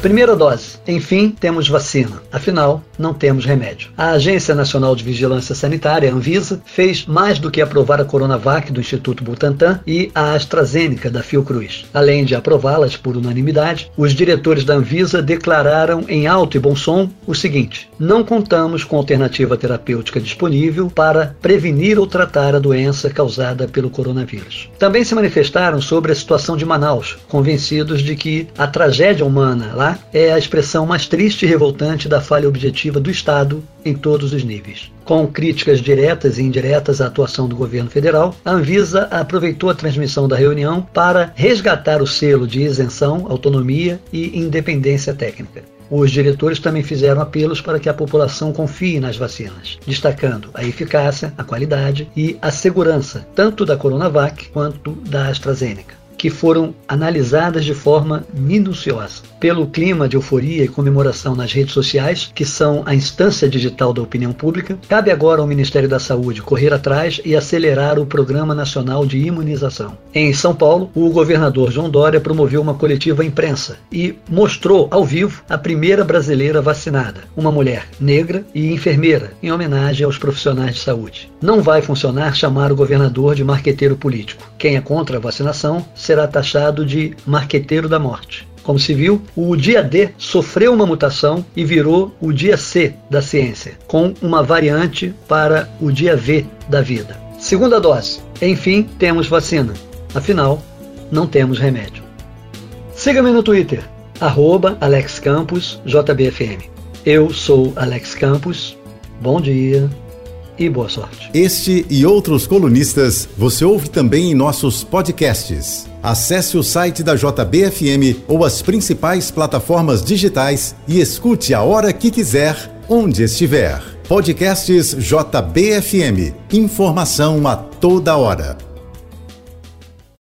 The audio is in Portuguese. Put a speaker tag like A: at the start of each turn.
A: Primeira dose. Enfim, temos vacina. Afinal, não temos remédio. A Agência Nacional de Vigilância Sanitária, Anvisa, fez mais do que aprovar a Coronavac do Instituto Butantan e a AstraZeneca da Fiocruz. Além de aprová-las por unanimidade, os diretores da Anvisa declararam em alto e bom som o seguinte: não contamos com alternativa terapêutica disponível para prevenir ou tratar a doença causada pelo coronavírus. Também se manifestaram sobre a situação de Manaus, convencidos de que a tragédia humana lá é a expressão mais triste e revoltante da falha objetiva do Estado em todos os níveis. Com críticas diretas e indiretas à atuação do governo federal, a Anvisa aproveitou a transmissão da reunião para resgatar o selo de isenção, autonomia e independência técnica. Os diretores também fizeram apelos para que a população confie nas vacinas, destacando a eficácia, a qualidade e a segurança tanto da Coronavac quanto da AstraZeneca que foram analisadas de forma minuciosa. Pelo clima de euforia e comemoração nas redes sociais, que são a instância digital da opinião pública, cabe agora ao Ministério da Saúde correr atrás e acelerar o Programa Nacional de Imunização. Em São Paulo, o governador João Dória promoveu uma coletiva imprensa e mostrou ao vivo a primeira brasileira vacinada, uma mulher negra e enfermeira, em homenagem aos profissionais de saúde. Não vai funcionar chamar o governador de marqueteiro político. Quem é contra a vacinação será taxado de marqueteiro da morte. Como se viu, o dia D sofreu uma mutação e virou o dia C da ciência, com uma variante para o dia V da vida. Segunda dose. Enfim, temos vacina. Afinal, não temos remédio. Siga-me no Twitter, arroba Alex Campos, JBFM. Eu sou Alex Campos. Bom dia e boa sorte.
B: Este e outros colunistas você ouve também em nossos podcasts. Acesse o site da JBFM ou as principais plataformas digitais e escute a hora que quiser, onde estiver. Podcasts JBFM. Informação a toda hora.